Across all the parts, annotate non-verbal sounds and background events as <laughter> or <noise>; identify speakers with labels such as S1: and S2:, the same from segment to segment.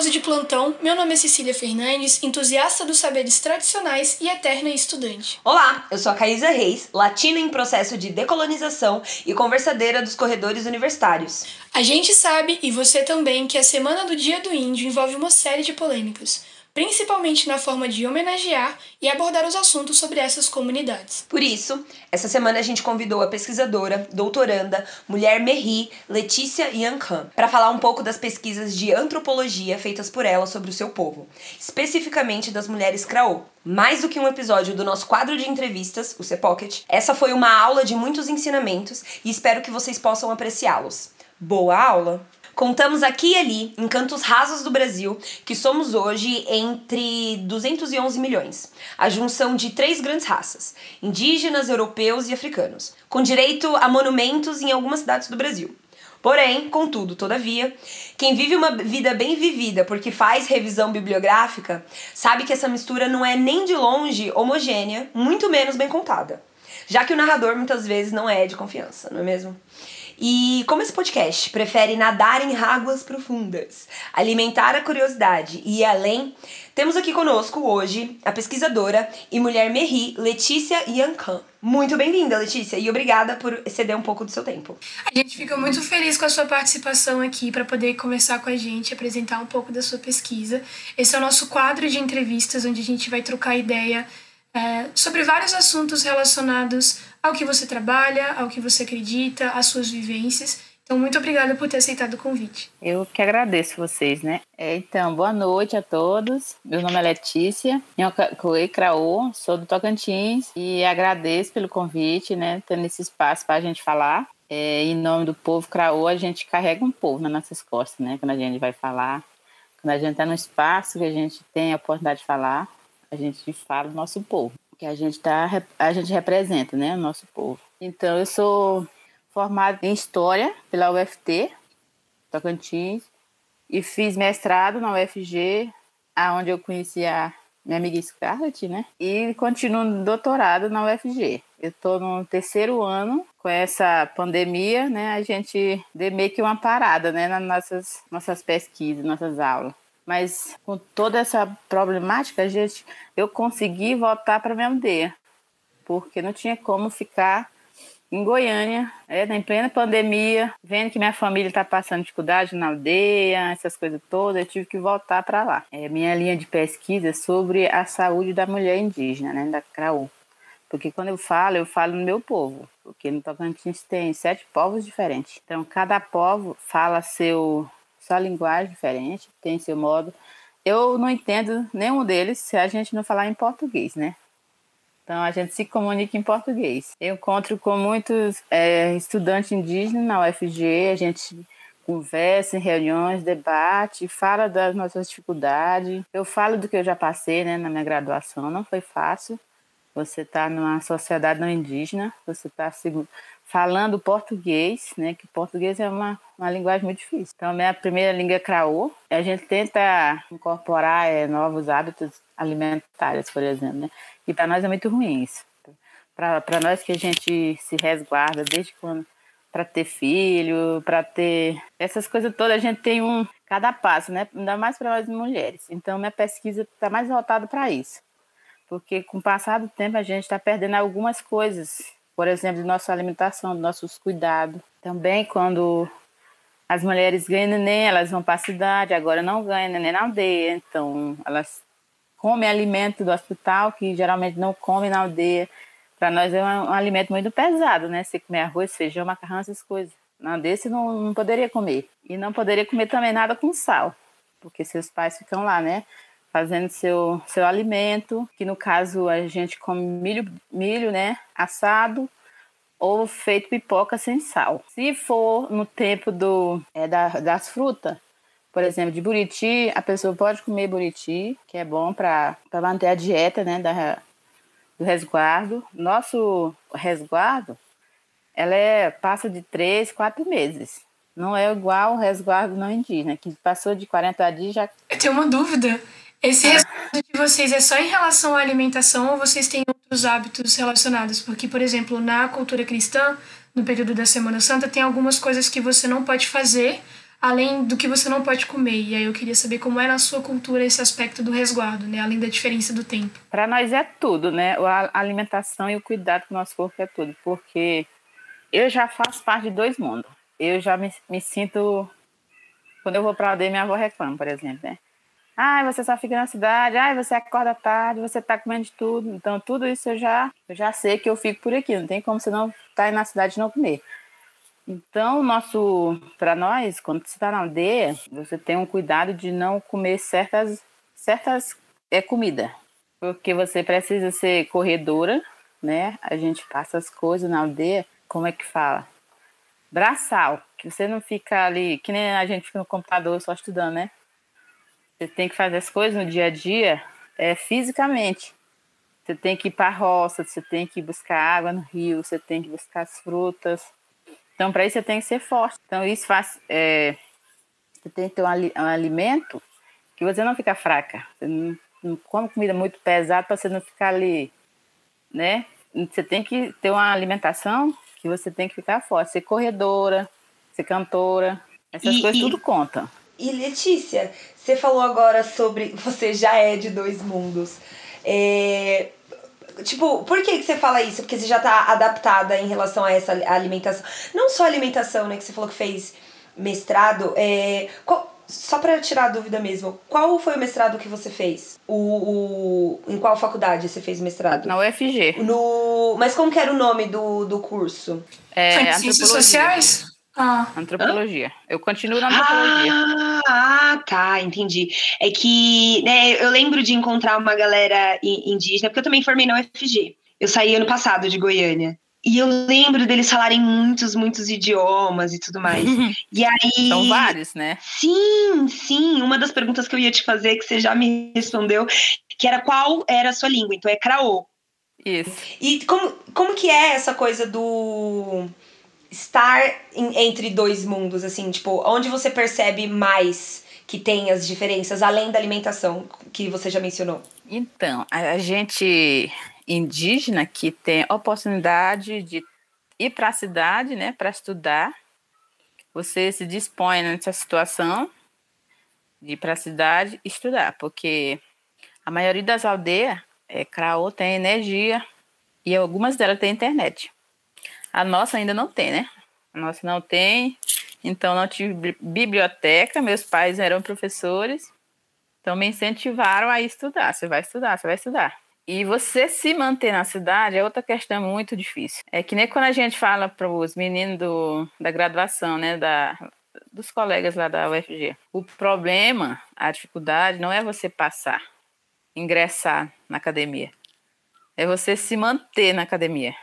S1: Curioso de plantão. Meu nome é Cecília Fernandes, entusiasta dos saberes tradicionais e eterna estudante.
S2: Olá, eu sou a Caísa Reis, latina em processo de decolonização e conversadeira dos corredores universitários.
S1: A gente sabe, e você também, que a Semana do Dia do Índio envolve uma série de polêmicas principalmente na forma de homenagear e abordar os assuntos sobre essas comunidades.
S2: Por isso, essa semana a gente convidou a pesquisadora, doutoranda, mulher Merri, Letícia Yankan, para falar um pouco das pesquisas de antropologia feitas por ela sobre o seu povo, especificamente das mulheres Kraô. Mais do que um episódio do nosso quadro de entrevistas, o C-Pocket, essa foi uma aula de muitos ensinamentos e espero que vocês possam apreciá-los. Boa aula! Contamos aqui e ali, em cantos rasos do Brasil, que somos hoje entre 211 milhões, a junção de três grandes raças: indígenas, europeus e africanos, com direito a monumentos em algumas cidades do Brasil. Porém, contudo, todavia, quem vive uma vida bem vivida porque faz revisão bibliográfica, sabe que essa mistura não é nem de longe homogênea, muito menos bem contada. Já que o narrador muitas vezes não é de confiança, não é mesmo? E como esse podcast prefere nadar em águas profundas, alimentar a curiosidade e ir além, temos aqui conosco hoje a pesquisadora e mulher Merri, Letícia Yankan. Muito bem-vinda, Letícia, e obrigada por ceder um pouco do seu tempo.
S1: A gente fica muito feliz com a sua participação aqui para poder conversar com a gente, apresentar um pouco da sua pesquisa. Esse é o nosso quadro de entrevistas, onde a gente vai trocar ideia é, sobre vários assuntos relacionados ao que você trabalha, ao que você acredita, às suas vivências. Então, muito obrigada por ter aceitado o convite.
S3: Eu que agradeço vocês, né? É, então, boa noite a todos. Meu nome é Letícia, Nhocoei Craô, sou do Tocantins e agradeço pelo convite, né? Tendo esse espaço para a gente falar. É, em nome do povo Craô, a gente carrega um povo nas nossas costas, né? Quando a gente vai falar, quando a gente está no espaço que a gente tem a oportunidade de falar, a gente fala do nosso povo que a gente tá, a gente representa, né, o nosso povo. Então eu sou formada em história pela UFT, Tocantins, e fiz mestrado na UFG, aonde eu conheci a minha amiga Scarlett, né? E continuo doutorado na UFG. Eu estou no terceiro ano com essa pandemia, né? A gente deu meio que uma parada, né? Nas nossas, nossas pesquisas, nossas aulas. Mas com toda essa problemática, gente, eu consegui voltar para minha aldeia, porque não tinha como ficar em Goiânia, é, em plena pandemia, vendo que minha família está passando dificuldade na aldeia, essas coisas todas, eu tive que voltar para lá. É, minha linha de pesquisa é sobre a saúde da mulher indígena, né, da Craú. Porque quando eu falo, eu falo no meu povo. Porque no Tocantins tem sete povos diferentes. Então, cada povo fala seu sua linguagem diferente, tem seu modo. Eu não entendo nenhum deles se a gente não falar em português, né? Então a gente se comunica em português. Eu encontro com muitos é, estudantes indígenas na UFG, a gente conversa em reuniões, debate, fala das nossas dificuldades. Eu falo do que eu já passei né, na minha graduação, não foi fácil. Você está numa sociedade não indígena, você está falando português, né? Que português é uma, uma linguagem muito difícil. Então, a minha primeira língua é craô. A gente tenta incorporar é, novos hábitos alimentares, por exemplo, né? E para nós é muito ruim isso. Para nós que a gente se resguarda desde quando para ter filho, para ter essas coisas todas, a gente tem um cada passo, né? Ainda mais para nós mulheres. Então, minha pesquisa está mais voltada para isso. Porque com o passar do tempo a gente está perdendo algumas coisas por exemplo, de nossa alimentação, de nossos cuidados. Também quando as mulheres ganham neném, elas vão para a cidade, agora não ganham neném na aldeia, então elas comem alimento do hospital, que geralmente não comem na aldeia. Para nós é um, um, alimento muito pesado, né? Você comer arroz, feijão, macarrão, essas coisas. Na desse não, não poderia comer. E não poderia comer também nada com sal, porque seus pais ficam lá, né? Fazendo seu, seu alimento, que no caso a gente come milho, milho, né, assado ou feito pipoca sem sal. Se for no tempo do, é, da, das frutas, por exemplo, de buriti, a pessoa pode comer buriti, que é bom para manter a dieta, né, da, do resguardo. Nosso resguardo, ela é, passa de três, quatro meses. não é igual o resguardo não indígena, que passou de 40 dias já.
S1: Eu tenho uma dúvida. Esse resguardo de vocês é só em relação à alimentação ou vocês têm outros hábitos relacionados? Porque, por exemplo, na cultura cristã, no período da Semana Santa, tem algumas coisas que você não pode fazer além do que você não pode comer. E aí eu queria saber como é na sua cultura esse aspecto do resguardo, né? Além da diferença do tempo.
S3: Para nós é tudo, né? A alimentação e o cuidado com o nosso corpo é tudo, porque eu já faço parte de dois mundos. Eu já me, me sinto quando eu vou para a aldeia, minha avó reclama, por exemplo, né? Ai, você só fica na cidade, ai, você acorda tarde, você tá comendo de tudo. Então, tudo isso eu já, eu já sei que eu fico por aqui, não tem como você não estar tá na cidade e não comer. Então, nosso, para nós, quando você está na aldeia, você tem um cuidado de não comer certas, certas é, comida, porque você precisa ser corredora, né? A gente passa as coisas na aldeia, como é que fala? Braçal, que você não fica ali, que nem a gente fica no computador só estudando, né? Você tem que fazer as coisas no dia a dia, é, fisicamente. Você tem que ir para a roça, você tem que buscar água no rio, você tem que buscar as frutas, então, para isso, você tem que ser forte. Então, isso faz. É, você tem que ter um, um, alimento que você não fica fraca. Você não, não come comida muito pesada para você não ficar ali, né? Você tem que ter uma alimentação que você tem que ficar forte. Ser corredora, ser cantora. Essas e, coisas e, tudo contam.
S2: E Letícia, você falou agora sobre <laughs> você já é de dois mundos. É, Tipo, por que, que você fala isso? Porque você já tá adaptada em relação a essa alimentação. Não só alimentação, né? Que você falou que fez mestrado. É, qual, só para tirar a dúvida mesmo, qual foi o mestrado que você fez? O, o, em qual faculdade você fez mestrado?
S3: Na UFG.
S2: No, mas como que era o nome do, do curso?
S1: É, Ciências Sociais?
S3: Ah. Antropologia. Eu continuo na antropologia.
S2: Ah, ah, tá, entendi. É que né, eu lembro de encontrar uma galera indígena, porque eu também formei na UFG. Eu saí ano passado de Goiânia. E eu lembro deles falarem muitos, muitos idiomas e tudo mais. <laughs> e aí.
S3: São vários, né?
S2: Sim, sim. Uma das perguntas que eu ia te fazer, que você já me respondeu, que era qual era a sua língua. Então é Craô.
S3: Isso.
S2: E como, como que é essa coisa do estar em, entre dois mundos, assim, tipo, onde você percebe mais que tem as diferenças, além da alimentação, que você já mencionou?
S3: Então, a gente indígena que tem oportunidade de ir para a cidade, né, para estudar, você se dispõe nessa situação de ir para a cidade estudar, porque a maioria das aldeias, é, Craô tem energia e algumas delas têm internet. A nossa ainda não tem, né? A nossa não tem. Então não tive biblioteca, meus pais eram professores. Então me incentivaram a estudar. Você vai estudar, você vai estudar. E você se manter na cidade é outra questão muito difícil. É que nem quando a gente fala para os meninos do, da graduação, né, da, dos colegas lá da UFG. O problema, a dificuldade, não é você passar, ingressar na academia. É você se manter na academia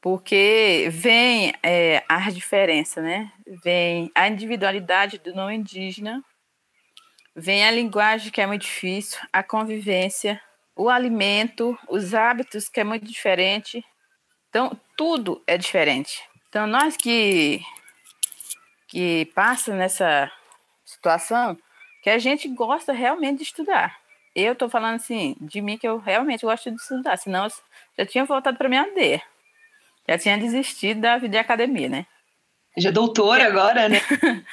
S3: porque vem é, a diferença, né? Vem a individualidade do não indígena, vem a linguagem que é muito difícil, a convivência, o alimento, os hábitos que é muito diferente. Então, tudo é diferente. Então, nós que que passa nessa situação, que a gente gosta realmente de estudar. Eu estou falando assim, de mim que eu realmente gosto de estudar, senão eu já tinha voltado para minha aldeia já tinha desistido da vida de academia, né?
S2: Já é doutora agora, né? <laughs>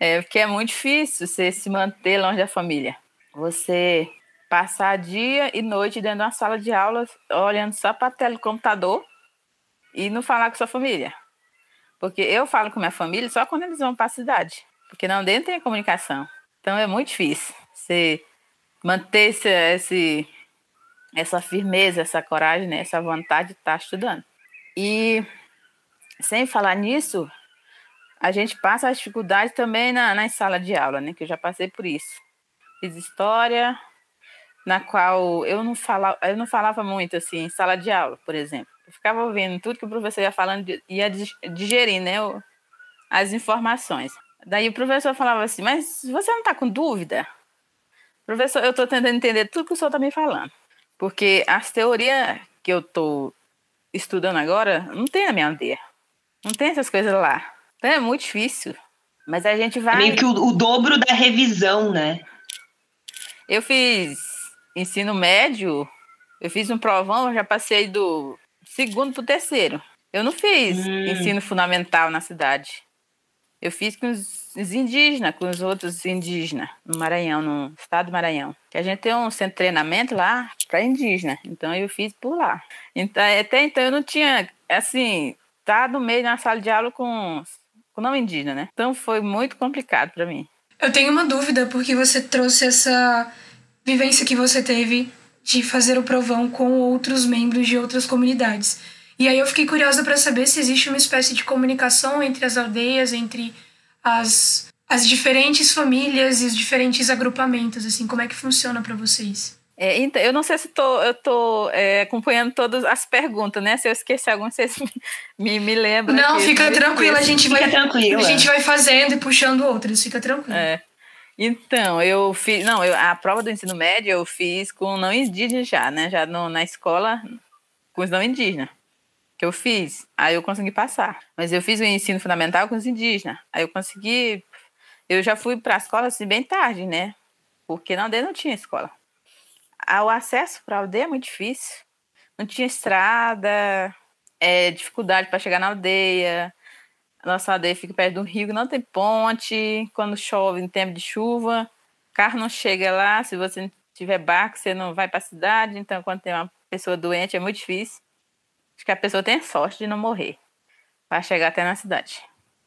S3: é, porque é muito difícil você se manter longe da família. Você passar dia e noite dentro de uma sala de aula olhando só para a tela do computador e não falar com sua família. Porque eu falo com minha família só quando eles vão para a cidade. Porque não dentro tem comunicação. Então é muito difícil você manter esse, esse, essa firmeza, essa coragem, né? essa vontade de estar estudando. E sem falar nisso, a gente passa as dificuldades também na, na sala de aula, né? Que eu já passei por isso. Fiz história, na qual eu não falava, eu não falava muito assim, em sala de aula, por exemplo. Eu ficava ouvindo tudo que o professor ia falando, ia digerir, né? As informações. Daí o professor falava assim, mas você não está com dúvida? Professor, eu estou tentando entender tudo que o senhor está me falando. Porque as teorias que eu estou estudando agora, não tem a minha aldeia. Não tem essas coisas lá. Então é muito difícil. Mas a gente vai. É
S2: meio que o, o dobro da revisão, né?
S3: Eu fiz ensino médio, eu fiz um provão, já passei do segundo para o terceiro. Eu não fiz hum. ensino fundamental na cidade. Eu fiz com os indígenas, com os outros indígenas, no Maranhão, no estado do Maranhão. Que a gente tem um centro de treinamento lá para indígena. Então eu fiz por lá. Então, até então eu não tinha, assim, tá no meio na sala de aula com, com não indígena, né? Então foi muito complicado para mim.
S1: Eu tenho uma dúvida, porque você trouxe essa vivência que você teve de fazer o provão com outros membros de outras comunidades. E aí eu fiquei curiosa para saber se existe uma espécie de comunicação entre as aldeias, entre as, as diferentes famílias e os diferentes agrupamentos, assim, como é que funciona para vocês?
S3: É, então, eu não sei se tô, eu estou é, acompanhando todas as perguntas, né? Se eu esqueci alguma, vocês <laughs> me, me lembram.
S1: Não, fica tranquila, a gente vai tranquila. a gente vai fazendo e puxando outras, fica tranquilo.
S3: É. Então, eu fiz, não, eu, a prova do ensino médio eu fiz com não indígena já, né? Já no, na escola com os não indígenas que eu fiz, aí eu consegui passar. Mas eu fiz o ensino fundamental com os indígenas, aí eu consegui. Eu já fui para a escola assim bem tarde, né? Porque na aldeia não tinha escola. O acesso para a aldeia é muito difícil. Não tinha estrada, é, dificuldade para chegar na aldeia. A nossa aldeia fica perto do rio, não tem ponte. Quando chove, em tempo de chuva, carro não chega lá. Se você tiver barco, você não vai para a cidade. Então, quando tem uma pessoa doente, é muito difícil. Acho que a pessoa tem sorte de não morrer para chegar até na cidade.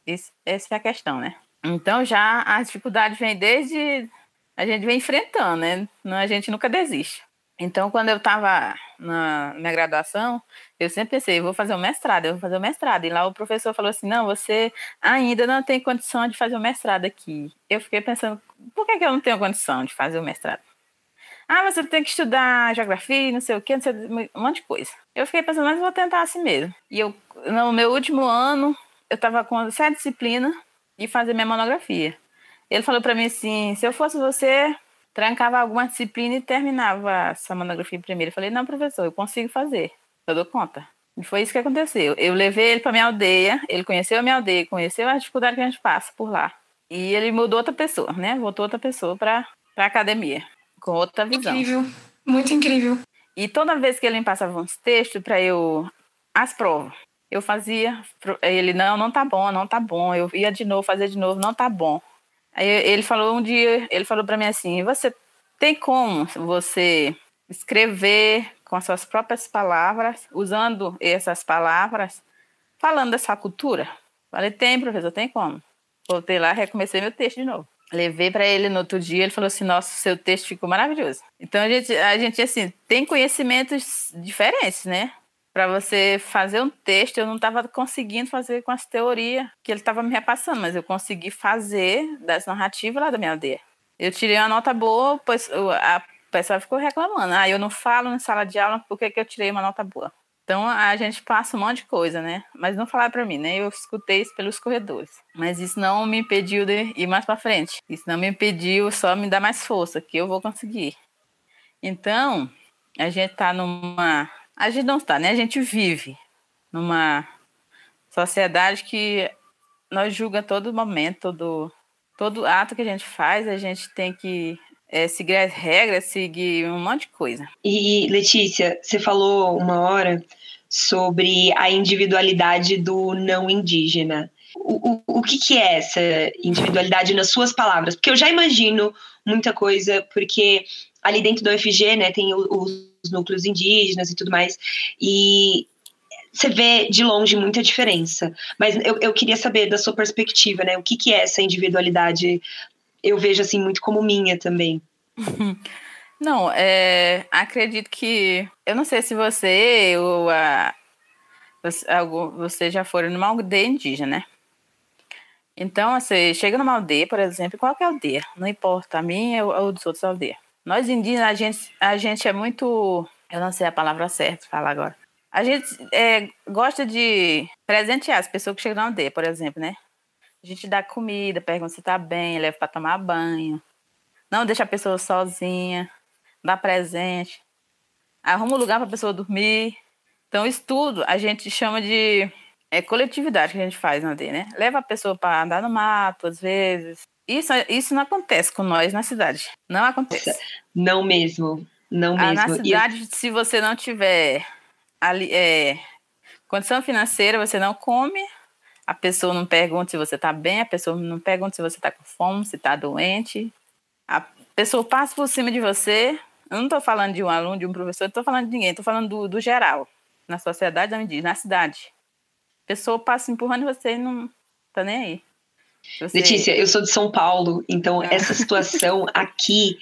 S3: Isso, essa é a questão, né? Então já as dificuldades vêm desde a gente vem enfrentando, né? A gente nunca desiste. Então, quando eu estava na minha graduação, eu sempre pensei, vou fazer o um mestrado, eu vou fazer o um mestrado. E lá o professor falou assim, não, você ainda não tem condição de fazer o mestrado aqui. Eu fiquei pensando, por que, que eu não tenho condição de fazer o mestrado? Ah, você tem que estudar geografia, não sei o quê, não sei, um monte de coisa. Eu fiquei pensando, mas vou tentar assim mesmo. E eu, no meu último ano, eu estava com sete disciplinas e fazer minha monografia. Ele falou para mim assim: se eu fosse você, trancava alguma disciplina e terminava essa monografia primeiro. Eu falei: não, professor, eu consigo fazer, eu dou conta. E foi isso que aconteceu. Eu levei ele para minha aldeia, ele conheceu a minha aldeia, conheceu a dificuldade que a gente passa por lá. E ele mudou outra pessoa, né? Voltou outra pessoa para a academia com outra visão.
S1: Incrível, muito incrível.
S3: E toda vez que ele me passava uns textos para eu as provas, eu fazia, ele não, não tá bom, não tá bom. Eu ia de novo, fazer de novo, não tá bom. Aí ele falou um dia, ele falou para mim assim: "Você tem como você escrever com as suas próprias palavras, usando essas palavras, falando dessa cultura?" Falei: "Tem, professor, tem como?" Voltei lá, recomecei meu texto de novo. Levei para ele no outro dia, ele falou assim: "Nossa, seu texto ficou maravilhoso". Então a gente, a gente assim, tem conhecimentos diferentes, né? Para você fazer um texto, eu não estava conseguindo fazer com as teorias que ele estava me repassando, mas eu consegui fazer das narrativas lá da minha aldeia. Eu tirei uma nota boa, pois a pessoa ficou reclamando. Ah, eu não falo na sala de aula, por que, que eu tirei uma nota boa? Então a gente passa um monte de coisa, né? Mas não falar para mim, né? Eu escutei isso pelos corredores. Mas isso não me impediu de ir mais para frente. Isso não me impediu só me dar mais força, que eu vou conseguir. Então, a gente tá numa. A gente não está, né? A gente vive numa sociedade que nós julga todo momento, todo, todo ato que a gente faz, a gente tem que é, seguir as regras, seguir um monte de coisa.
S2: E, Letícia, você falou uma hora sobre a individualidade do não indígena. O, o, o que, que é essa individualidade nas suas palavras? Porque eu já imagino muita coisa, porque ali dentro do UFG, né, tem os, os núcleos indígenas e tudo mais, e você vê de longe muita diferença. Mas eu, eu queria saber da sua perspectiva, né, o que, que é essa individualidade? Eu vejo assim muito como minha também. <laughs>
S3: Não, é, acredito que. Eu não sei se você ou a, você, já foram numa aldeia indígena, né? Então, você chega numa aldeia, por exemplo, qualquer aldeia, não importa, a minha ou dos outros aldeias. Nós indígenas, a gente, a gente é muito. Eu não sei a palavra certa falar agora. A gente é, gosta de presentear as pessoas que chegam na aldeia, por exemplo, né? A gente dá comida, pergunta se tá bem, leva para tomar banho. Não deixa a pessoa sozinha dá presente, arruma um lugar para a pessoa dormir. Então, isso tudo a gente chama de é coletividade que a gente faz na D, né? Leva a pessoa para andar no mato, às vezes. Isso, isso não acontece com nós na cidade. Não acontece.
S2: Não mesmo. Não
S3: ah,
S2: mesmo.
S3: Na cidade, se você não tiver ali, é, condição financeira, você não come. A pessoa não pergunta se você está bem, a pessoa não pergunta se você está com fome, se está doente. A pessoa passa por cima de você. Eu não estou falando de um aluno, de um professor, não estou falando de ninguém, estou falando do, do geral. Na sociedade, diz, na cidade. A pessoa passa empurrando você e não está nem aí.
S2: Você... Letícia, eu sou de São Paulo, então ah. essa situação <laughs> aqui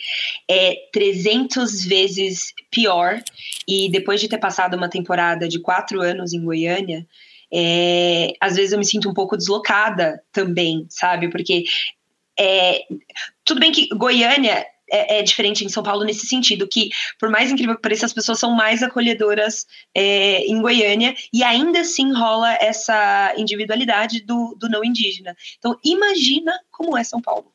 S2: é 300 vezes pior. E depois de ter passado uma temporada de quatro anos em Goiânia, é, às vezes eu me sinto um pouco deslocada também, sabe? Porque é, tudo bem que Goiânia é, é, diferente em São Paulo nesse sentido, que por mais incrível que pareça, as pessoas são mais acolhedoras é, em Goiânia e ainda assim rola essa individualidade do, do não indígena. Então, imagina como é São Paulo.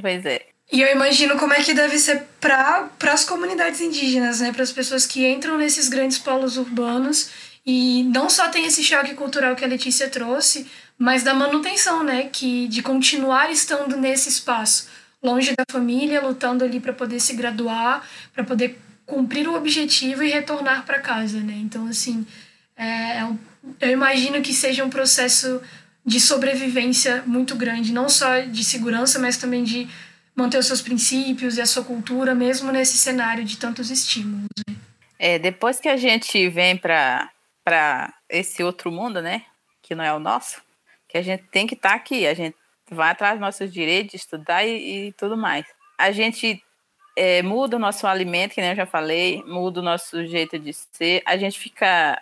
S3: Pois é.
S1: E eu imagino como é que deve ser para as comunidades indígenas, né? Para as pessoas que entram nesses grandes polos urbanos e não só tem esse choque cultural que a Letícia trouxe, mas da manutenção, né? Que, de continuar estando nesse espaço longe da família, lutando ali para poder se graduar, para poder cumprir o objetivo e retornar para casa, né? Então, assim, é, é eu imagino que seja um processo de sobrevivência muito grande, não só de segurança, mas também de manter os seus princípios e a sua cultura, mesmo nesse cenário de tantos estímulos. Né?
S3: É, depois que a gente vem para esse outro mundo, né, que não é o nosso, que a gente tem que estar tá aqui, a gente vai atrás dos nossos direitos, estudar e, e tudo mais. A gente é, muda o nosso alimento, que nem eu já falei, muda o nosso jeito de ser, a gente fica,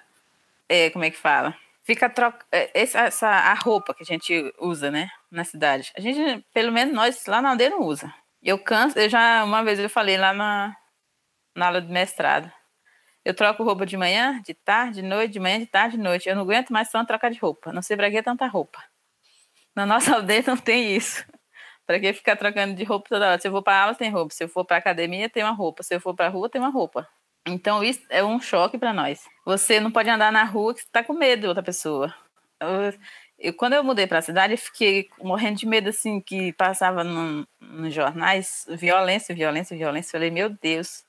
S3: é, como é que fala? Fica troca, é, essa, essa, a roupa que a gente usa, né, na cidade. A gente, pelo menos nós lá na aldeia não usa. Eu canso, eu já, uma vez eu falei lá na, na aula de mestrado, eu troco roupa de manhã, de tarde, de noite, de manhã, de tarde, de noite. Eu não aguento mais só trocar de roupa. Não sei pra que tanta roupa. Na nossa <laughs> aldeia não tem isso. Para que ficar trocando de roupa toda hora? Se eu for para aula, tem roupa. Se eu for para academia, tem uma roupa. Se eu for para rua, tem uma roupa. Então, isso é um choque para nós. Você não pode andar na rua que está com medo de outra pessoa. Eu, eu, quando eu mudei para a cidade, eu fiquei morrendo de medo, assim, que passava no, nos jornais, violência, violência, violência. Eu falei, meu Deus.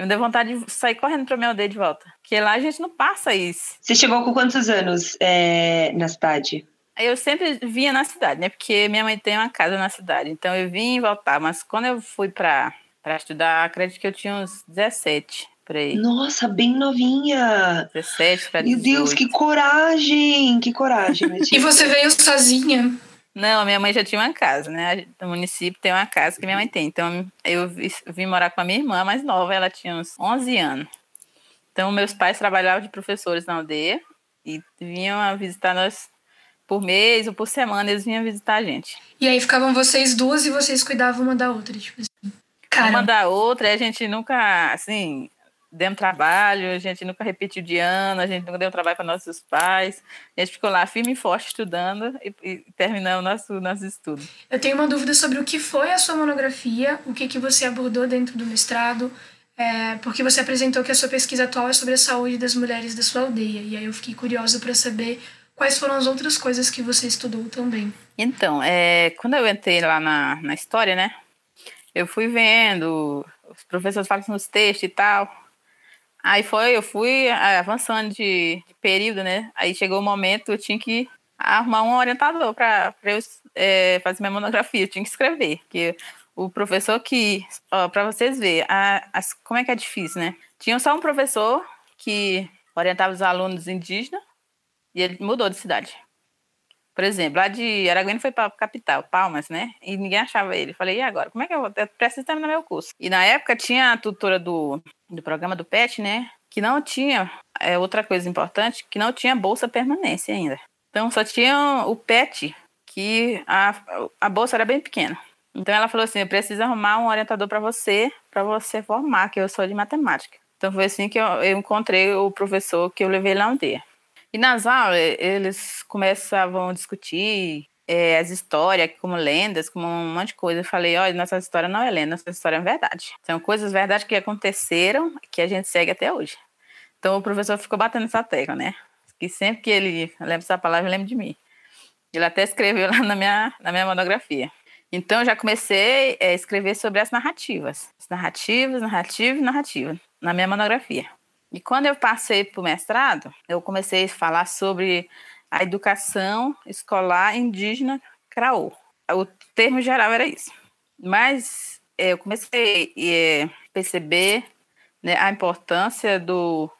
S3: Eu me dei vontade de sair correndo para minha aldeia de volta. Porque lá a gente não passa isso.
S2: Você chegou com quantos anos é, na cidade?
S3: eu sempre vinha na cidade, né? Porque minha mãe tem uma casa na cidade. Então eu vim e voltava. Mas quando eu fui para estudar, acredito que eu tinha uns 17 por aí.
S2: Nossa, bem novinha.
S3: 17 para
S2: 18. Meu Deus, que coragem! Que coragem, <laughs>
S1: E você veio sozinha?
S3: Não, minha mãe já tinha uma casa, né? No município tem uma casa que minha mãe tem. Então eu vim morar com a minha irmã mais nova, ela tinha uns 11 anos. Então meus pais trabalhavam de professores na aldeia e vinham visitar nós por mês ou por semana eles vinham visitar a gente.
S1: E aí ficavam vocês duas e vocês cuidavam uma da outra, tipo assim. Cara.
S3: Uma da outra, e a gente nunca, assim, demos trabalho, a gente nunca repetiu de ano, a gente nunca deu trabalho para nossos pais. A gente ficou lá firme e forte estudando e, e terminamos nosso, nosso estudo.
S1: Eu tenho uma dúvida sobre o que foi a sua monografia, o que, que você abordou dentro do mestrado, é, porque você apresentou que a sua pesquisa atual é sobre a saúde das mulheres da sua aldeia. E aí eu fiquei curiosa para saber Quais foram as outras coisas que você estudou também?
S3: Então, é, quando eu entrei lá na, na história, né? Eu fui vendo, os professores falam nos textos e tal. Aí foi, eu fui é, avançando de, de período, né? Aí chegou o momento, eu tinha que arrumar um orientador para eu é, fazer minha monografia, eu tinha que escrever. Porque o professor que, para vocês verem, a, como é que é difícil, né? Tinha só um professor que orientava os alunos indígenas, e ele mudou de cidade. Por exemplo, lá de Araguaína foi para a capital, Palmas, né? E ninguém achava ele. Falei, e agora? Como é que eu vou? Eu preciso terminar meu curso. E na época tinha a tutora do, do programa do PET, né? Que não tinha, é outra coisa importante, que não tinha bolsa permanência ainda. Então só tinha o PET, que a, a bolsa era bem pequena. Então ela falou assim: eu preciso arrumar um orientador para você, para você formar, que eu sou de matemática. Então foi assim que eu, eu encontrei o professor que eu levei lá um dia. E nas aulas, eles começavam a discutir é, as histórias como lendas, como um monte de coisa. Eu falei, olha, nossa história não é lenda, nossa história é verdade. São coisas verdade que aconteceram que a gente segue até hoje. Então o professor ficou batendo essa tecla, né? que sempre que ele lembra essa palavra, lembra de mim. Ele até escreveu lá na minha, na minha monografia. Então, já comecei a escrever sobre as narrativas. As narrativas, narrativas, narrativas, na minha monografia. E quando eu passei para o mestrado, eu comecei a falar sobre a educação escolar indígena Craô. O termo geral era isso. Mas é, eu comecei a é, perceber né, a importância do.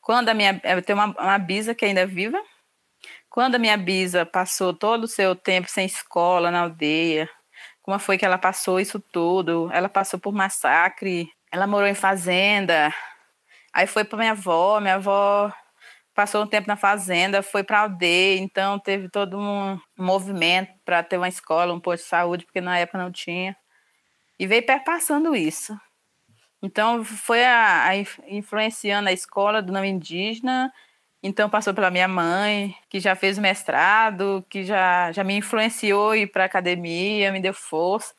S3: Quando a minha. Eu tenho uma, uma bisa que ainda é viva. Quando a minha bisa passou todo o seu tempo sem escola na aldeia, como foi que ela passou isso tudo? Ela passou por massacre, ela morou em fazenda, aí foi para minha avó, minha avó passou um tempo na fazenda, foi para a aldeia, então teve todo um movimento para ter uma escola, um posto de saúde, porque na época não tinha. E veio perpassando isso. Então, foi a, a, influenciando a escola do não indígena. Então, passou pela minha mãe, que já fez mestrado, que já, já me influenciou ir para academia, me deu força.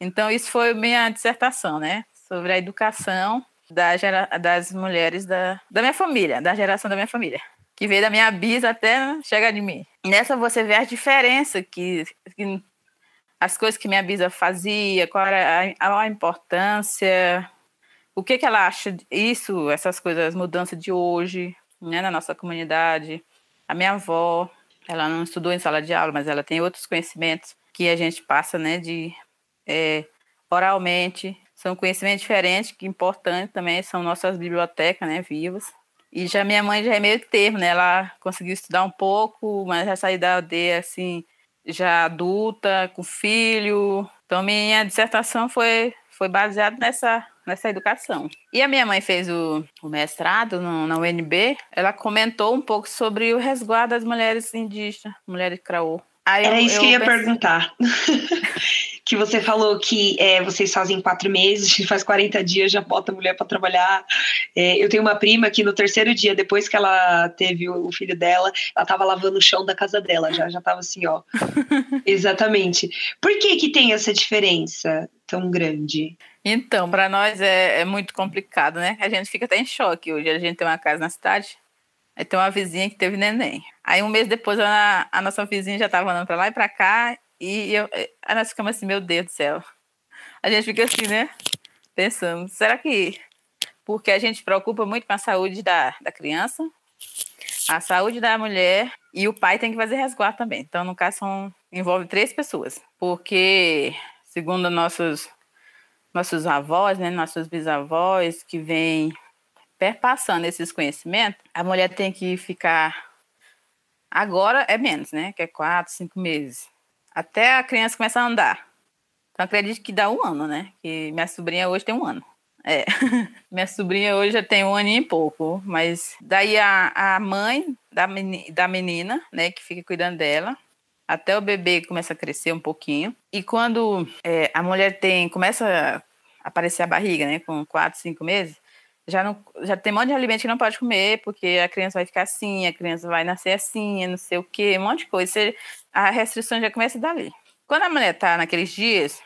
S3: Então, isso foi minha dissertação, né? Sobre a educação da gera, das mulheres da, da minha família, da geração da minha família. Que veio da minha bisa até chegar de mim. Nessa você vê a diferença que, que as coisas que minha bisa fazia, qual era a, a importância, o que, que ela acha disso, essas coisas, as mudanças de hoje, né, na nossa comunidade. A minha avó, ela não estudou em sala de aula, mas ela tem outros conhecimentos que a gente passa, né, de é, oralmente. São conhecimentos diferentes, que importantes também são nossas bibliotecas, né, vivas. E já minha mãe já é meio termo, né? Ela conseguiu estudar um pouco, mas já saiu da aldeia, assim, já adulta, com filho. Então, minha dissertação foi, foi baseada nessa nessa educação. E a minha mãe fez o, o mestrado no, na UNB, ela comentou um pouco sobre o resguardo das mulheres indígenas, mulheres craô.
S2: Aí Era eu, isso eu que eu ia pensei... perguntar. <laughs> que você falou que é, vocês fazem quatro meses, <laughs> faz 40 dias, já bota a mulher para trabalhar. É, eu tenho uma prima que no terceiro dia, depois que ela teve o filho dela, ela estava lavando o chão da casa dela, já já estava assim, ó. <laughs> Exatamente. Por que que tem essa diferença tão grande?
S3: Então, para nós é, é, muito complicado, né? A gente fica até em choque. Hoje a gente tem uma casa na cidade, aí tem uma vizinha que teve neném. Aí um mês depois a, a nossa vizinha já estava andando para lá e para cá, e eu, aí nós ficamos assim, meu Deus do céu. A gente fica assim, né? Pensando, será que. Porque a gente preocupa muito com a saúde da, da criança, a saúde da mulher e o pai tem que fazer resguardo também. Então, no caso, são, envolve três pessoas. Porque, segundo nossos nossos avós, né, nossos bisavós, que vêm perpassando esses conhecimentos, a mulher tem que ficar. Agora é menos, né? Que é quatro, cinco meses. Até a criança começar a andar. Então acredito que dá um ano, né? Que minha sobrinha hoje tem um ano. É. <laughs> minha sobrinha hoje já tem um ano e pouco. Mas daí a, a mãe da menina, da menina, né, que fica cuidando dela, até o bebê começa a crescer um pouquinho. E quando é, a mulher tem começa a aparecer a barriga, né, com quatro, cinco meses, já não já tem um monte de alimento que não pode comer, porque a criança vai ficar assim, a criança vai nascer assim, não sei o quê, um monte de coisa. A restrição já começa dali. Quando a mulher está naqueles dias,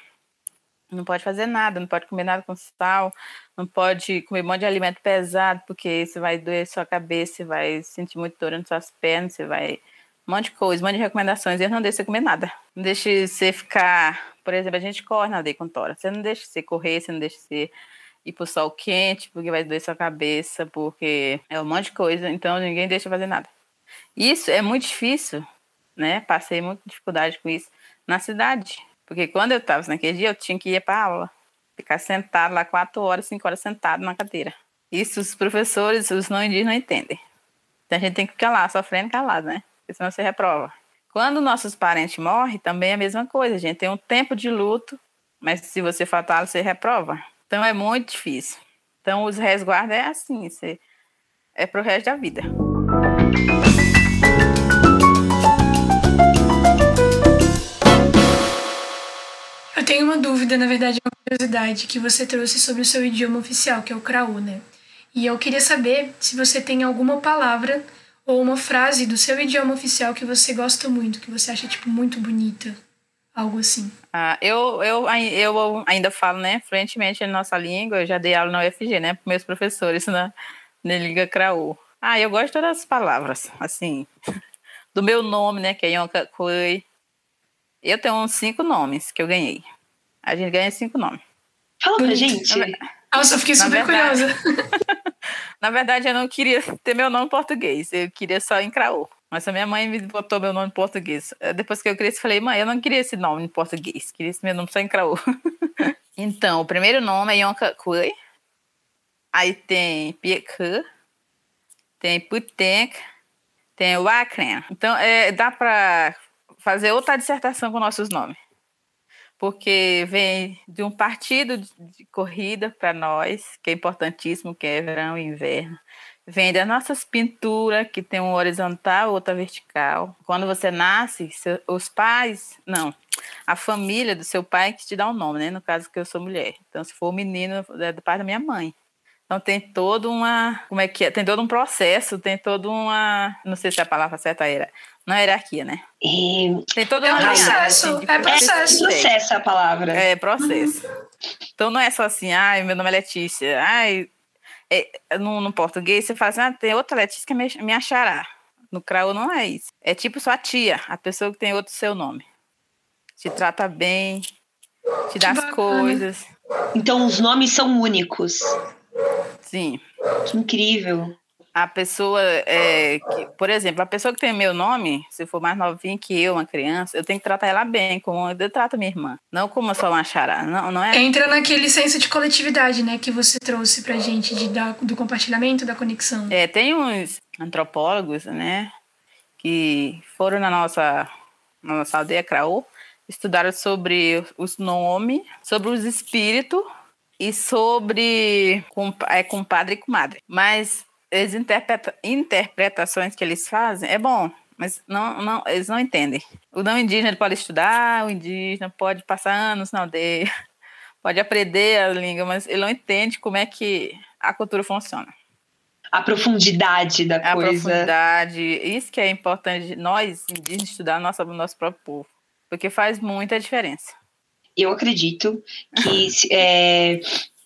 S3: não pode fazer nada, não pode comer nada com sal, não pode comer um monte de alimento pesado, porque você vai doer sua cabeça, você vai sentir muito dor nas suas pernas, você vai um monte de coisa, um monte de recomendações, eles não deixam você comer nada. Não deixa você ficar, por exemplo, a gente corre na aldeia com tora. Você não deixa você correr, você não deixa você ir pro sol quente, porque vai doer sua cabeça, porque é um monte de coisa, então ninguém deixa fazer nada. Isso é muito difícil, né? Passei muita dificuldade com isso na cidade. Porque quando eu estava naquele dia, eu tinha que ir para aula. Ficar sentado lá quatro horas, cinco horas sentado na cadeira. Isso os professores, os não indígenas não entendem. Então a gente tem que ficar lá, sofrendo calado, né? porque senão você reprova. Quando nossos parentes morrem, também é a mesma coisa. A gente tem um tempo de luto, mas se você fatal, você reprova. Então é muito difícil. Então os resguardos é assim, você, é pro resto da vida.
S1: Eu tenho uma dúvida, na verdade, uma curiosidade que você trouxe sobre o seu idioma oficial, que é o Kraú, né? E eu queria saber se você tem alguma palavra ou uma frase do seu idioma oficial que você gosta muito, que você acha, tipo, muito bonita. Algo assim.
S3: Ah, eu, eu, eu ainda falo, né, fluentemente a nossa língua. Eu já dei aula na UFG, né, para meus professores na, na Liga Craú. Ah, eu gosto de todas as palavras, assim, <laughs> do meu nome, né, que é Yonka Kui. Eu tenho uns cinco nomes que eu ganhei. A gente ganha cinco nomes.
S2: Fala pra gente.
S1: Nossa, eu fiquei super verdade, curiosa. <laughs>
S3: na verdade, eu não queria ter meu nome em português, eu queria só em Craô. Mas a minha mãe me botou meu nome em português. Depois que eu cresci, falei, mãe, eu não queria esse nome em português, queria esse meu nome só em Craô. <laughs> então, o primeiro nome é Yonka Kui. Aí tem Pieku, tem Putenk, tem Wakren. Então, é, dá para fazer outra dissertação com nossos nomes. Porque vem de um partido de corrida para nós, que é importantíssimo, que é verão e inverno. Vem das nossas pinturas, que tem uma horizontal, outra vertical. Quando você nasce, os pais, não, a família do seu pai que te dá o um nome, né? No caso que eu sou mulher. Então, se for menino, é do pai da minha mãe. Então tem todo uma, como é que é? Tem todo um processo, tem toda uma, não sei se a palavra certa era, não é hierarquia, né?
S1: E... Tem todo um é processo, assim, é processo.
S2: É processo a palavra.
S3: É processo. Uhum. Então não é só assim, ai, meu nome é Letícia, ai, é, no, no, português você fala assim, ah, tem outra Letícia que me, me achará. No crau não é isso. É tipo sua tia, a pessoa que tem outro seu nome. Te trata bem, te dá as coisas.
S2: Então os nomes são únicos.
S3: Sim.
S2: Que incrível.
S3: A pessoa, é, que, por exemplo, a pessoa que tem meu nome, se for mais novinha que eu, uma criança, eu tenho que tratar ela bem, como eu trato minha irmã. Não como só uma chará. Não, não é...
S1: Entra naquele senso de coletividade, né, que você trouxe pra gente, de, da, do compartilhamento, da conexão.
S3: É, tem uns antropólogos, né, que foram na nossa, na nossa aldeia Craô, estudaram sobre os nomes, sobre os espíritos e sobre com, é, compadre e comadre. Mas as interpreta, interpretações que eles fazem é bom, mas não, não, eles não entendem. O não indígena pode estudar, o indígena pode passar anos na aldeia, <laughs> pode aprender a língua, mas ele não entende como é que a cultura funciona.
S2: A profundidade da
S3: a
S2: coisa.
S3: A profundidade, isso que é importante nós indígenas estudar nosso, nosso próprio povo, porque faz muita diferença
S2: eu acredito que, é,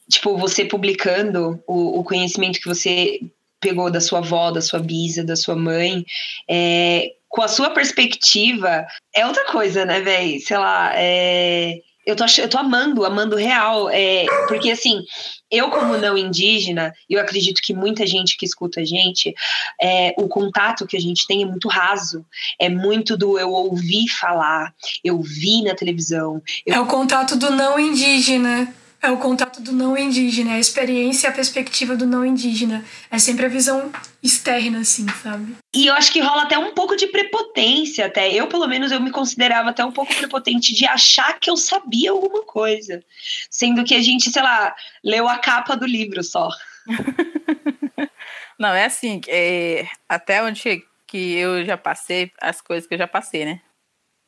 S2: tipo, você publicando o, o, conhecimento que você pegou da sua avó, da sua bisa, da sua mãe, é, com a sua perspectiva, é outra coisa, né, velho? Sei lá, é eu tô, eu tô amando, amando real. É, porque, assim, eu, como não indígena, eu acredito que muita gente que escuta a gente, é, o contato que a gente tem é muito raso. É muito do eu ouvi falar, eu vi na televisão. Eu...
S1: É o contato do não indígena. É o contato do não indígena, é a experiência e a perspectiva do não indígena. É sempre a visão externa, assim, sabe?
S2: E eu acho que rola até um pouco de prepotência, até. Eu, pelo menos, eu me considerava até um pouco prepotente de achar que eu sabia alguma coisa. Sendo que a gente, sei lá, leu a capa do livro só. <laughs>
S3: Não, é assim, é, até onde que eu já passei, as coisas que eu já passei, né?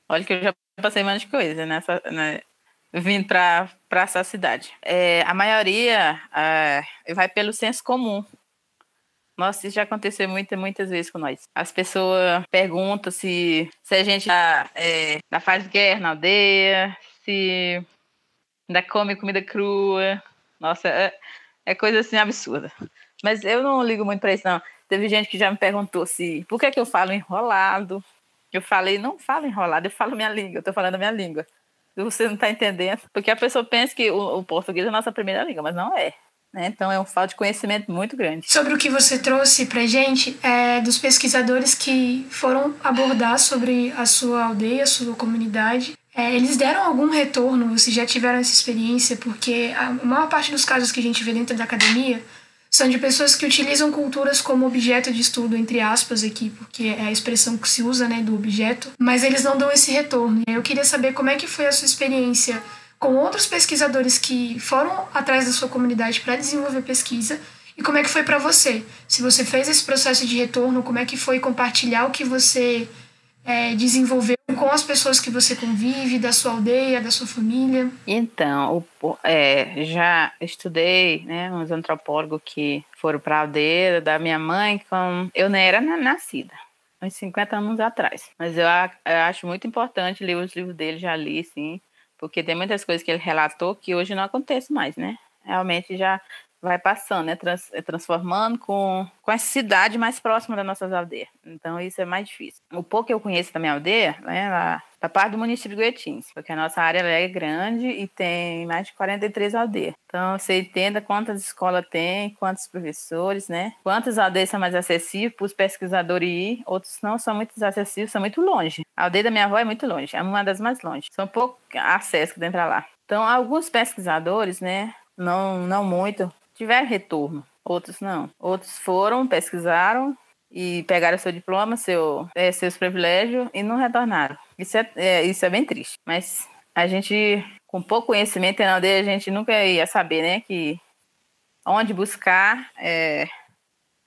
S3: Olha que eu já passei mais coisa nessa, né? Vim para essa cidade. É, a maioria é, vai pelo senso comum. Nossa, isso já aconteceu muitas, muitas vezes com nós. As pessoas perguntam se, se a gente ainda, é, ainda faz guerra na aldeia, se ainda come comida crua. Nossa, é, é coisa assim absurda. Mas eu não ligo muito para isso, não. Teve gente que já me perguntou se por que, que eu falo enrolado. Eu falei, não falo enrolado, eu falo minha língua, eu tô falando a minha língua você não está entendendo. Porque a pessoa pensa que o, o, português é a nossa primeira língua, mas não é. Né? Então é um falta de conhecimento muito grande.
S1: Sobre o que você trouxe para gente, é, dos pesquisadores que foram abordar sobre a sua aldeia, a sua comunidade, é, eles deram algum retorno? Vocês já tiveram essa experiência? Porque a maior parte dos casos que a gente vê dentro da academia são de pessoas que utilizam culturas como objeto de estudo, entre aspas, aqui, porque é a expressão que se usa, né, do objeto, mas eles não dão esse retorno. Eu queria saber como é que foi a sua experiência com outros pesquisadores que foram atrás da sua comunidade para desenvolver pesquisa e como é que foi para você. Se você fez esse processo de retorno, como é que foi compartilhar o que você é, desenvolveu com as pessoas que você convive, da sua aldeia, da sua família?
S3: Então, é, já estudei, né, uns antropólogos que foram para a aldeia da minha mãe, com, eu nem era nascida, uns 50 anos atrás. Mas eu, eu acho muito importante ler os livros dele, já li, sim, porque tem muitas coisas que ele relatou que hoje não acontece mais, né? Realmente já vai passando, né? Trans, é, transformando com, com a cidade mais próxima das nossas aldeias. Então, isso é mais difícil. O pouco que eu conheço da minha aldeia, né? Lá, da parte do município de Goetins, porque a nossa área é grande e tem mais de 43 aldeias. Então, você entenda quantas escolas tem, quantos professores, né? Quantas aldeias são mais acessíveis para os pesquisadores ir, outros não são muito acessíveis, são muito longe. A aldeia da minha avó é muito longe, é uma das mais longe. São pouco acesso que tem para lá. Então, alguns pesquisadores, né, não, não muito, tiveram retorno, outros não. Outros foram, pesquisaram e pegaram seu diploma, seu, é, seus privilégios e não retornaram. Isso é, é, isso é bem triste. Mas a gente, com pouco conhecimento na aldeia, a gente nunca ia saber, né, que onde buscar é,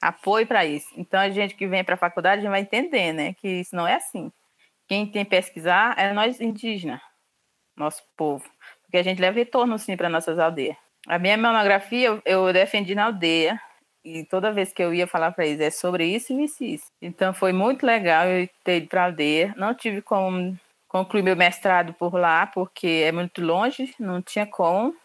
S3: apoio para isso. Então, a gente que vem para a faculdade, gente vai entender, né, que isso não é assim. Quem tem que pesquisar é nós indígenas, nosso povo. Porque a gente leva retorno, sim, para nossas aldeias. A minha monografia eu, defendi na aldeia. E toda vez que eu ia falar para eles, é sobre isso e isso, isso. Então foi muito legal eu ter ido para a aldeia. Não tive como concluir meu mestrado por lá, porque é muito longe, não tinha como.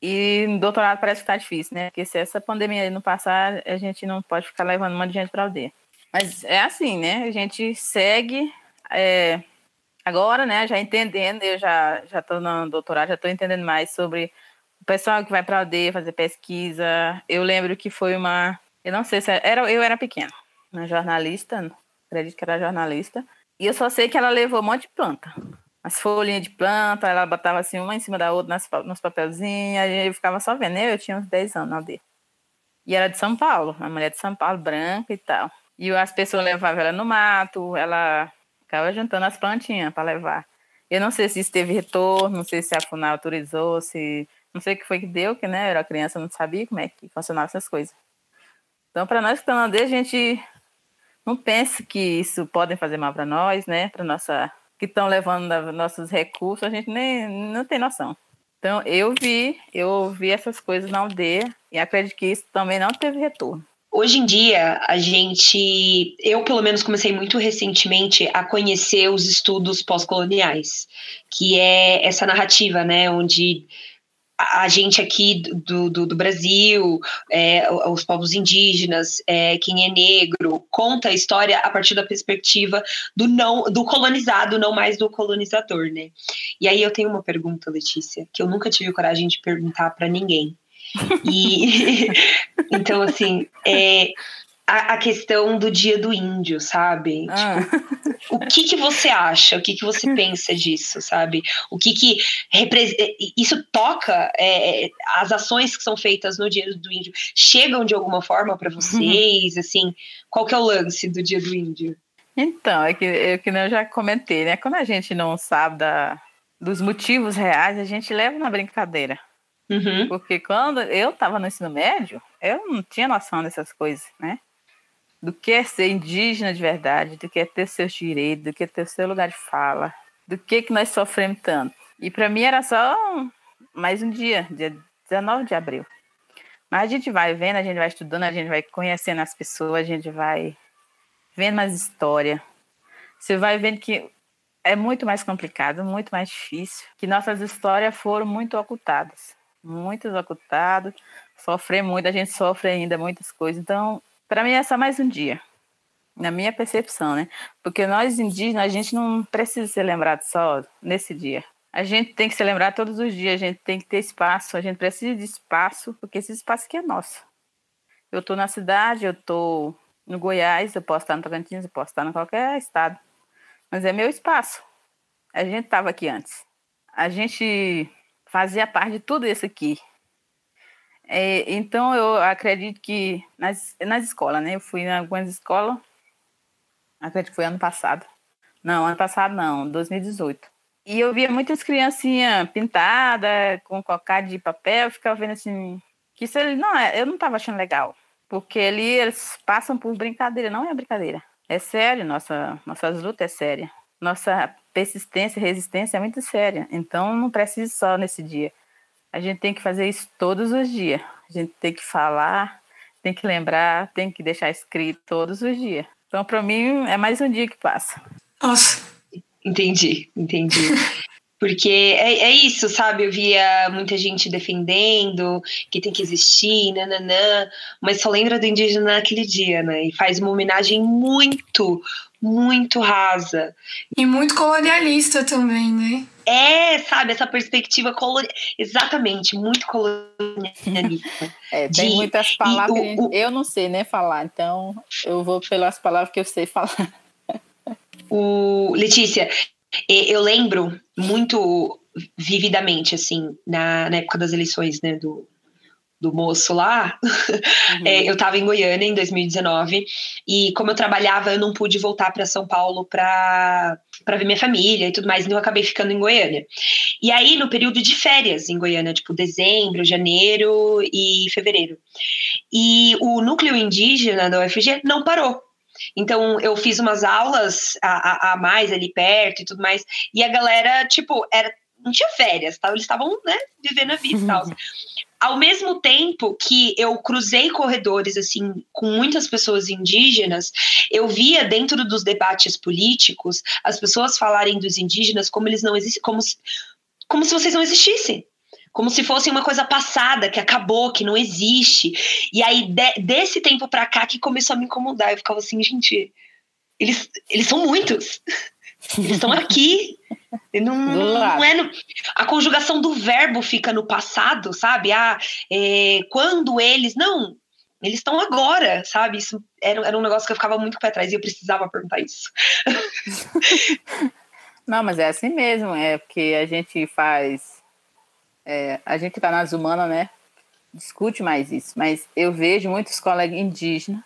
S3: E doutorado parece que está difícil, né? Porque se essa pandemia não passar, a gente não pode ficar levando um monte de gente para a aldeia. Mas é assim, né? A gente segue. É, agora, né, já entendendo, eu já já estou no doutorado, já estou entendendo mais sobre o pessoal que vai para a aldeia fazer pesquisa. Eu lembro que foi uma, eu não sei se era, eu era pequena, uma jornalista, acredito que era jornalista, e eu só sei que ela levou um monte de planta. As folhinhas de planta, ela botava assim uma em cima da outra nas, nos papelzinhos, e eu ficava só vendo. Eu, eu tinha uns 10 anos na aldeia. E era de São Paulo, uma mulher de São Paulo, branca e tal. E as pessoas levavam ela no mato, ela Ficava juntando as plantinhas para levar. Eu não sei se isso teve retorno, não sei se a FUNAI autorizou, se. Não sei o que foi que deu, que né, eu era criança, não sabia como é que funcionavam essas coisas. Então, para nós que estamos a gente não pensa que isso podem fazer mal para nós, né? Para nossa. que estão levando nossos recursos, a gente nem não tem noção. Então, eu vi, eu vi essas coisas na aldeia e acredito que isso também não teve retorno.
S2: Hoje em dia, a gente, eu pelo menos comecei muito recentemente a conhecer os estudos pós-coloniais, que é essa narrativa, né, onde a gente aqui do, do, do Brasil, é, os povos indígenas, é, quem é negro, conta a história a partir da perspectiva do não do colonizado, não mais do colonizador, né? E aí eu tenho uma pergunta, Letícia, que eu nunca tive coragem de perguntar para ninguém. E <laughs> então, assim, é a, a, questão do dia do índio, sabe? Ah. Tipo, o que que você acha? O que que você <laughs> pensa disso, sabe? O que que é, isso toca é, as ações que são feitas no dia do índio chegam de alguma forma para <laughs> vocês? Assim, qual que é o lance do dia do índio?
S3: Então, é que, é que eu já comentei, né? Quando a gente não sabe da, dos motivos reais, a gente leva na brincadeira. Uhum. Porque quando eu estava no ensino médio, eu não tinha noção dessas coisas, né? Do que é ser indígena de verdade, do que é ter seus direitos, do que é ter seu lugar de fala, do que que nós sofremos tanto. E para mim era só mais um dia, dia 19 de abril. Mas a gente vai vendo, a gente vai estudando, a gente vai conhecendo as pessoas, a gente vai vendo mais história. Você vai vendo que é muito mais complicado, muito mais difícil, que nossas histórias foram muito ocultadas muito ocultado, sofrer muito, a gente sofre ainda muitas coisas. Então, para mim é só mais um dia, na minha percepção, né? Porque nós indígenas, a gente não precisa ser lembrado só nesse dia. A gente tem que se lembrar todos os dias, a gente tem que ter espaço, a gente precisa de espaço, porque esse espaço aqui é nosso. Eu estou na cidade, eu estou no Goiás, eu posso estar no Tocantins, eu posso estar em qualquer estado. Mas é meu espaço. A gente estava aqui antes. A gente fazia parte de tudo isso aqui. É, então, eu acredito que nas, nas escolas, né? Eu fui em algumas escolas, acredito que foi ano passado. Não, ano passado não, 2018. E eu via muitas criancinhas pintadas, com cocada de papel, ficava vendo assim, que isso não é, eu não estava achando legal. Porque ali eles passam por brincadeira, não é brincadeira. É sério, nossa, nossas lutas é séria. Nossa persistência e resistência é muito séria. Então, não precisa só nesse dia. A gente tem que fazer isso todos os dias. A gente tem que falar, tem que lembrar, tem que deixar escrito todos os dias. Então, para mim, é mais um dia que passa.
S1: Nossa.
S2: Entendi, entendi. <laughs> Porque é, é isso, sabe? Eu via muita gente defendendo que tem que existir, nananã, mas só lembra do indígena naquele dia, né? E faz uma homenagem muito, muito rasa.
S1: E muito colonialista também, né?
S2: É, sabe, essa perspectiva colonial. Exatamente, muito colonialista. <laughs>
S3: É, tem de, muitas palavras que o, eu não sei nem falar, então eu vou pelas palavras que eu sei falar.
S2: O, Letícia, eu lembro muito vividamente, assim, na, na época das eleições, né, do, do moço lá, uhum. <laughs> é, eu estava em Goiânia em 2019 e como eu trabalhava, eu não pude voltar para São Paulo para ver minha família e tudo mais, então eu acabei ficando em Goiânia. E aí, no período de férias em Goiânia, tipo dezembro, janeiro e fevereiro. E o núcleo indígena da UFG não parou. Então, eu fiz umas aulas a, a, a mais ali perto e tudo mais, e a galera, tipo, era, não tinha férias, tá? eles estavam, né, vivendo a vida e tal. <laughs> Ao mesmo tempo que eu cruzei corredores, assim, com muitas pessoas indígenas, eu via dentro dos debates políticos as pessoas falarem dos indígenas como eles não existem, como se, como se vocês não existissem como se fosse uma coisa passada, que acabou, que não existe. E aí, de, desse tempo pra cá, que começou a me incomodar. Eu ficava assim, gente, eles, eles são muitos. <laughs> Eles estão aqui. Não, não é no, a conjugação do verbo fica no passado, sabe? Ah, é, quando eles. Não, eles estão agora, sabe? Isso era, era um negócio que eu ficava muito com pé atrás e eu precisava perguntar isso. <laughs>
S3: Não, mas é assim mesmo, é porque a gente faz é, a gente está nas humanas, né? Discute mais isso, mas eu vejo muitos colegas indígenas,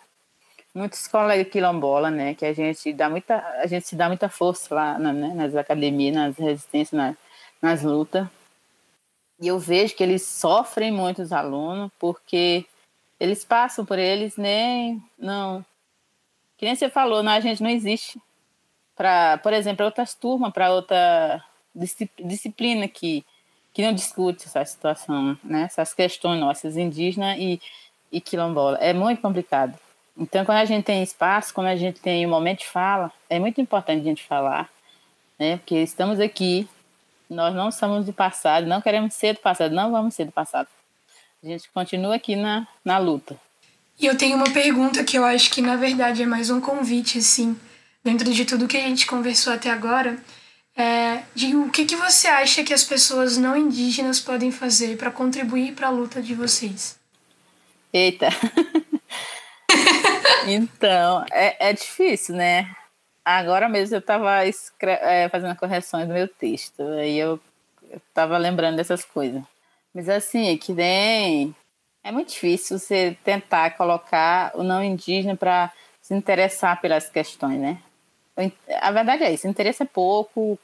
S3: muitos colegas quilombola, né? Que a gente dá muita, a gente se dá muita força lá, né, nas academias, nas resistências, nas, nas lutas. E eu vejo que eles sofrem muito os alunos, porque eles passam por eles nem não que nem você falou, não, a gente não existe para, por exemplo, outras turmas, para outra disciplina que que não discute essa situação, né? essas questões nossas, indígenas e, e quilombola. É muito complicado. Então, quando a gente tem espaço, quando a gente tem um momento de fala, é muito importante a gente falar, né? Porque estamos aqui, nós não somos do passado, não queremos ser do passado, não vamos ser do passado. A gente continua aqui na, na luta.
S1: E eu tenho uma pergunta que eu acho que, na verdade, é mais um convite, assim, dentro de tudo que a gente conversou até agora é, de o que, que você acha que as pessoas não indígenas podem fazer para contribuir para a luta de vocês?
S3: Eita! <laughs> então, é, é difícil, né? Agora mesmo eu estava é, fazendo correções do meu texto, aí eu estava lembrando dessas coisas. Mas assim, é que nem. É muito difícil você tentar colocar o não indígena para se interessar pelas questões, né? A verdade é isso, interesse é pouco,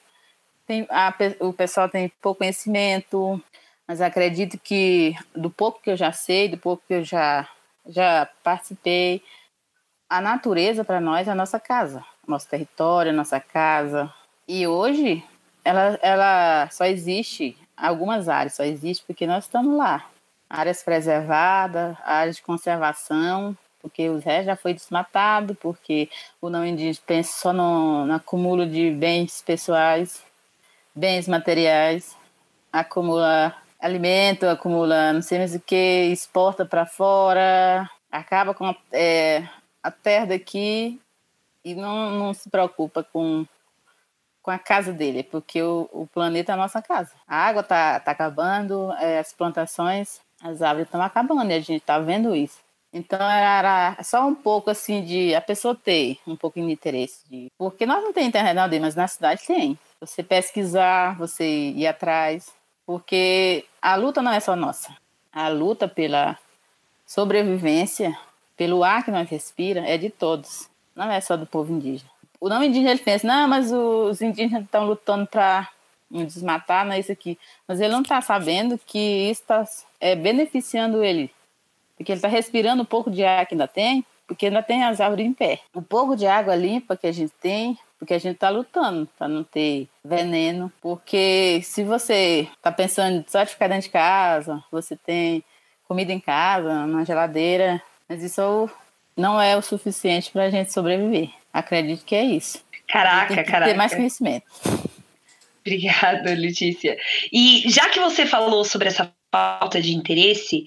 S3: tem, a, o pessoal tem pouco conhecimento, mas acredito que do pouco que eu já sei, do pouco que eu já, já participei, a natureza para nós é a nossa casa, nosso território, nossa casa. E hoje ela, ela só existe, algumas áreas só existe porque nós estamos lá. Áreas preservadas, áreas de conservação, porque os restos já foi desmatado, porque o não indígena pensa só no, no acúmulo de bens pessoais bens materiais, acumula alimento, acumula não sei mais o que, exporta para fora, acaba com é, a terra daqui e não, não se preocupa com, com a casa dele, porque o, o planeta é a nossa casa. A água está tá acabando, é, as plantações, as árvores estão acabando e a gente está vendo isso. Então era só um pouco assim de a pessoa ter um pouquinho de interesse. De, porque nós não temos internet não, mas na cidade tem você pesquisar, você ir atrás, porque a luta não é só nossa. A luta pela sobrevivência, pelo ar que nós respira, é de todos. Não é só do povo indígena. O não indígena ele pensa, não, mas os indígenas estão lutando para desmatar, não é isso aqui. Mas ele não está sabendo que isso está é, beneficiando ele. Porque ele está respirando um pouco de ar que ainda tem, porque ainda tem as árvores em pé. O pouco de água limpa que a gente tem, porque a gente está lutando para não ter veneno. Porque se você está pensando só de ficar dentro de casa, você tem comida em casa, na geladeira, mas isso não é o suficiente para a gente sobreviver. Acredito que é isso.
S2: Caraca,
S3: tem que
S2: caraca.
S3: Ter mais conhecimento.
S2: Obrigada, Letícia. E já que você falou sobre essa falta de interesse,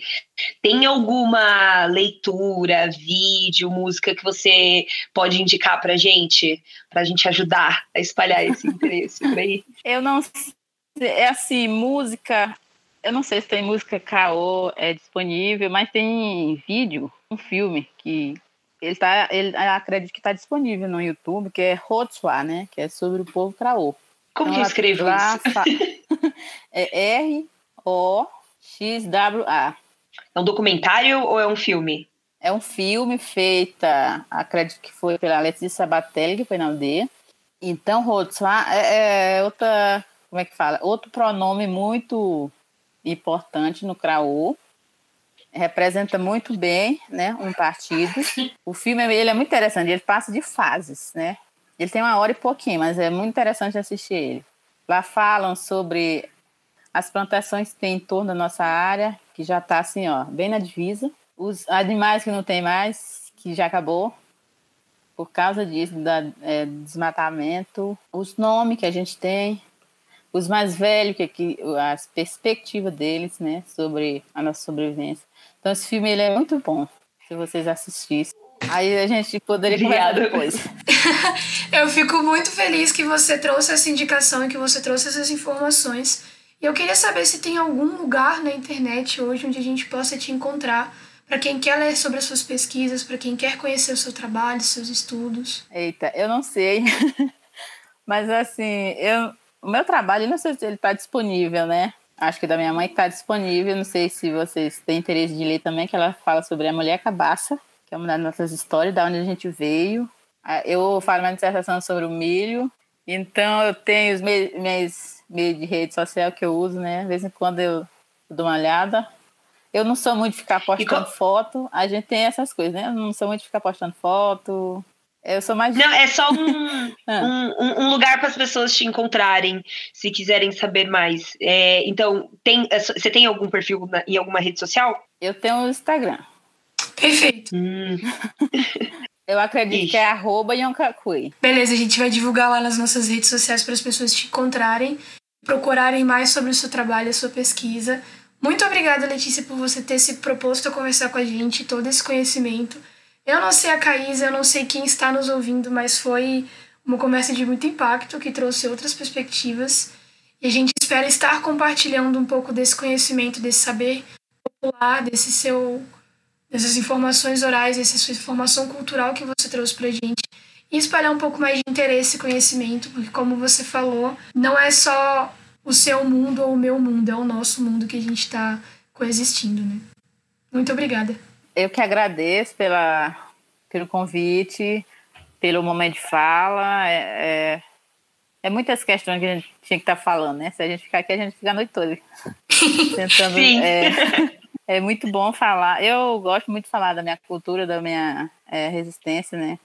S2: tem alguma leitura, vídeo, música que você pode indicar pra gente, pra gente ajudar a espalhar esse <laughs> interesse por aí?
S3: Eu não é assim, música, eu não sei se tem música caô é disponível, mas tem vídeo, um filme que ele tá, ele acredito que está disponível no YouTube, que é Hotswa, né, que é sobre o povo caô.
S2: Como então, que lá, isso? <laughs>
S3: é R O XWA.
S2: É um documentário ou é um filme?
S3: É um filme feito, acredito que foi pela Letícia Batelli, que foi na aldeia. Então, Rotswa é, é outra, como é que fala? Outro pronome muito importante no Craô. Representa muito bem, né, um partido. O filme ele é muito interessante, ele passa de fases, né? Ele tem uma hora e pouquinho, mas é muito interessante assistir ele. Lá falam sobre as plantações que tem em torno da nossa área, que já está assim, ó, bem na divisa. Os animais que não tem mais, que já acabou por causa disso, da é, desmatamento. Os nomes que a gente tem, os mais velhos, que, que as perspectivas deles, né, sobre a nossa sobrevivência. Então esse filme ele é muito bom, se vocês assistissem. Aí a gente poderia conversar depois. <laughs>
S1: Eu fico muito feliz que você trouxe essa indicação e que você trouxe essas informações eu queria saber se tem algum lugar na internet hoje onde a gente possa te encontrar para quem quer ler sobre as suas pesquisas, para quem quer conhecer o seu trabalho, seus estudos.
S3: Eita, eu não sei. <laughs> Mas assim, eu, o meu trabalho, não sei se ele está disponível, né? Acho que da minha mãe está disponível. Não sei se vocês têm interesse de ler também, que ela fala sobre a mulher cabaça, que é uma das nossas histórias, da onde a gente veio. Ah, eu falo uma dissertação sobre o milho. Então eu tenho os meus meio de rede social que eu uso, né? De vez em quando eu dou uma olhada. Eu não sou muito de ficar postando foto. A gente tem essas coisas, né? Eu não sou muito de ficar postando foto. Eu sou mais.
S2: Não, é só um, <laughs> ah. um, um, lugar para as pessoas te encontrarem, se quiserem saber mais. É, então, tem, é você tem algum perfil na, em alguma rede social?
S3: Eu tenho o Instagram.
S1: Perfeito. Hum. <laughs>
S3: Eu acredito Ixi. que é arroba Yonkakui.
S1: Beleza, a gente vai divulgar lá nas nossas redes sociais para as pessoas te encontrarem, procurarem mais sobre o seu trabalho, a sua pesquisa. Muito obrigada, Letícia, por você ter se proposto a conversar com a gente, todo esse conhecimento. Eu não sei a Caísa, eu não sei quem está nos ouvindo, mas foi uma conversa de muito impacto que trouxe outras perspectivas. E a gente espera estar compartilhando um pouco desse conhecimento, desse saber popular, desse seu essas informações orais, essa sua informação cultural que você trouxe pra gente e espalhar um pouco mais de interesse e conhecimento, porque como você falou, não é só o seu mundo ou o meu mundo, é o nosso mundo que a gente está coexistindo, né? Muito obrigada.
S3: Eu que agradeço pela, pelo convite, pelo momento de fala. É, é, é muitas questões que a gente tinha que estar tá falando, né? Se a gente ficar aqui, a gente fica a noite toda. <laughs> Tentando,
S2: Sim.
S3: É, é muito bom falar. Eu gosto muito de falar da minha cultura, da minha é, resistência, né?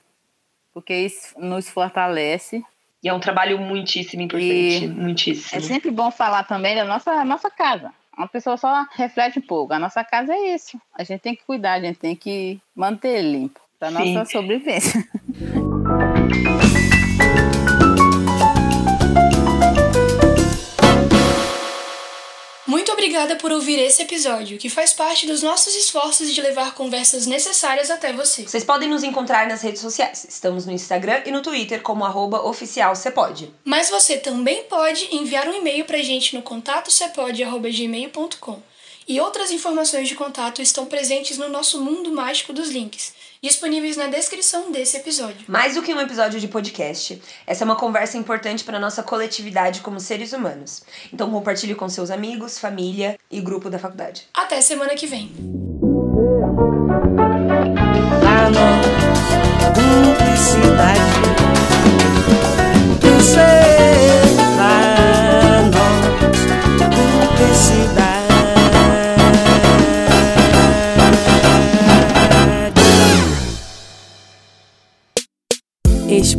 S3: Porque isso nos fortalece.
S2: E é um trabalho muitíssimo importante, e muitíssimo.
S3: É sempre bom falar também da nossa, nossa casa. Uma pessoa só reflete um pouco. A nossa casa é isso. A gente tem que cuidar, a gente tem que manter limpo para nossa sobrevivência. <laughs>
S1: obrigada por ouvir esse episódio, que faz parte dos nossos esforços de levar conversas necessárias até você.
S2: Vocês podem nos encontrar nas redes sociais. Estamos no Instagram e no Twitter como arroba oficialcepode.
S1: Mas você também pode enviar um e-mail pra gente no contatocepode.gmail.com. E outras informações de contato estão presentes no nosso mundo mágico dos links disponíveis na descrição desse episódio.
S2: Mais do que um episódio de podcast, essa é uma conversa importante para nossa coletividade como seres humanos. Então compartilhe com seus amigos, família e grupo da faculdade.
S1: Até semana que vem.
S4: Ah,